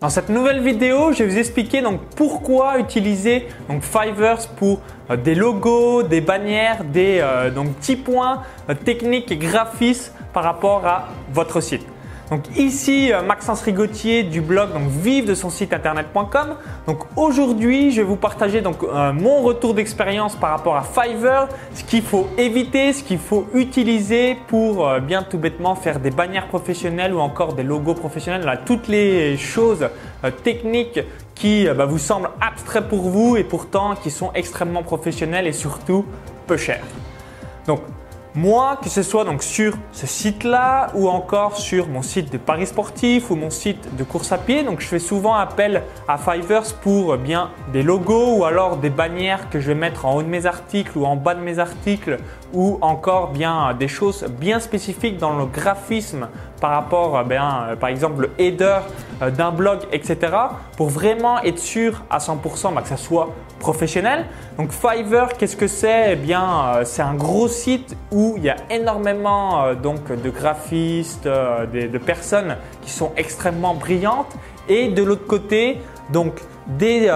Dans cette nouvelle vidéo, je vais vous expliquer donc pourquoi utiliser donc Fiverr pour euh, des logos, des bannières, des euh, petits points euh, techniques et graphismes par rapport à votre site. Donc ici euh, Maxence Rigotier du blog donc vive de son site internet.com. Donc aujourd'hui, je vais vous partager donc euh, mon retour d'expérience par rapport à Fiverr, ce qu'il faut éviter, ce qu'il faut utiliser pour euh, bien tout bêtement faire des bannières professionnelles ou encore des logos professionnels, toutes les choses techniques qui bah, vous semblent abstraits pour vous et pourtant qui sont extrêmement professionnelles et surtout peu chères. Moi, que ce soit donc sur ce site-là ou encore sur mon site de paris sportif ou mon site de course à pied, donc je fais souvent appel à Fiverr pour bien des logos ou alors des bannières que je vais mettre en haut de mes articles ou en bas de mes articles ou encore bien des choses bien spécifiques dans le graphisme par rapport euh, bien, euh, par exemple le header euh, d'un blog, etc. pour vraiment être sûr à 100% bah, que ça soit professionnel. Donc Fiverr, qu'est-ce que c'est? Eh bien, c'est un gros site où il y a énormément donc de graphistes, de, personnes qui sont extrêmement brillantes et de l'autre côté, donc des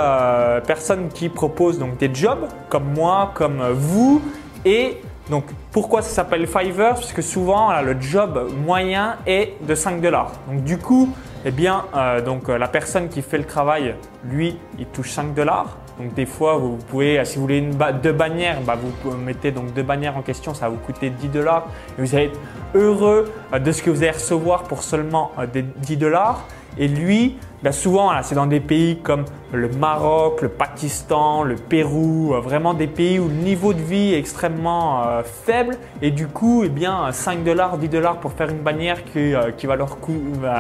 personnes qui proposent donc des jobs comme moi, comme vous et donc pourquoi ça s'appelle Fiverr Parce que souvent le job moyen est de 5 dollars. Donc du coup, eh bien, euh, donc euh, la personne qui fait le travail, lui, il touche 5 dollars. Donc des fois, vous pouvez, si vous voulez une deux bannières, bah, vous mettez donc deux bannières en question, ça va vous coûter 10 dollars. Et vous allez être heureux euh, de ce que vous allez recevoir pour seulement des 10 dollars. Et lui, ben souvent, c'est dans des pays comme le Maroc, le Pakistan, le Pérou, euh, vraiment des pays où le niveau de vie est extrêmement euh, faible. Et du coup, eh bien, 5 dollars, 10 dollars pour faire une bannière qui, euh, va,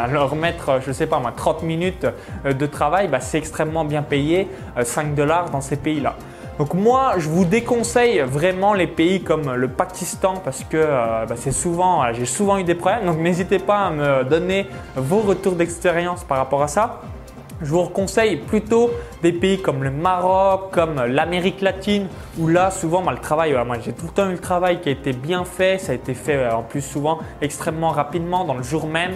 leur mettre, je sais pas 30 minutes de travail, ben, c'est extrêmement bien payé, 5 dollars dans ces pays-là. Donc moi, je vous déconseille vraiment les pays comme le Pakistan parce que euh, bah, c'est souvent, j'ai souvent eu des problèmes. Donc n'hésitez pas à me donner vos retours d'expérience par rapport à ça. Je vous conseille plutôt des pays comme le Maroc, comme l'Amérique latine, où là souvent bah, le travail, moi j'ai tout le temps eu le travail qui a été bien fait, ça a été fait euh, en plus souvent extrêmement rapidement dans le jour même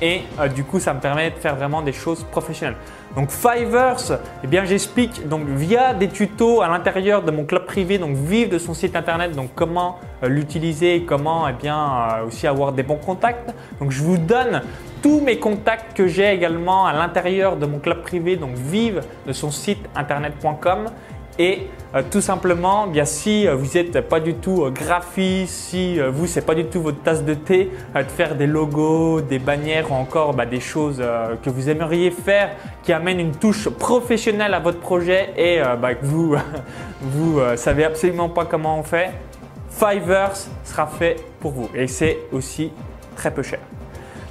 et euh, du coup ça me permet de faire vraiment des choses professionnelles. Donc Fiverr, eh bien j'explique donc via des tutos à l'intérieur de mon club privé, donc vive de son site internet, donc comment euh, l'utiliser, comment eh bien aussi avoir des bons contacts. Donc je vous donne tous mes contacts que j'ai également à l'intérieur de mon club privé, donc vive de son site internet.com et euh, tout simplement, bien si euh, vous n'êtes pas du tout euh, graphiste, si vous c'est pas du tout votre tasse de thé, de faire des logos, des bannières ou encore bah, des choses que vous aimeriez faire qui amènent une touche professionnelle à votre projet et bah, que vous vous savez absolument pas comment on fait, Fiverr sera fait pour vous et c'est aussi très peu cher.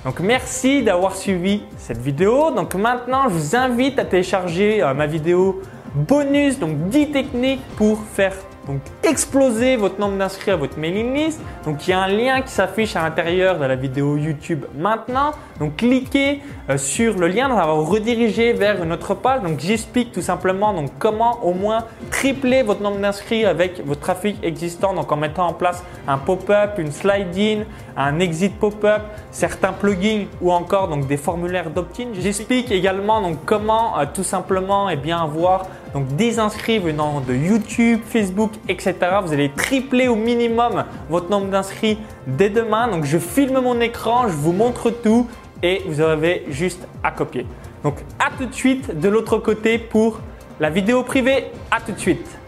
Donc merci d'avoir suivi cette vidéo. Donc maintenant, je vous invite à télécharger ma vidéo bonus, donc 10 techniques pour faire donc exploser votre nombre d'inscrits à votre mailing list. Donc il y a un lien qui s'affiche à l'intérieur de la vidéo YouTube maintenant. Donc cliquez euh, sur le lien, ça va vous rediriger vers une autre page. Donc j'explique tout simplement donc comment au moins tripler votre nombre d'inscrits avec votre trafic existant. Donc en mettant en place un pop-up, une slide-in, un exit pop-up, certains plugins ou encore donc des formulaires d'opt-in. J'explique également donc comment euh, tout simplement eh bien avoir donc des inscrits venant de YouTube, Facebook, etc. Vous allez tripler au minimum votre nombre d'inscrits dès demain. Donc je filme mon écran, je vous montre tout et vous avez juste à copier. Donc à tout de suite de l'autre côté pour la vidéo privée. À tout de suite.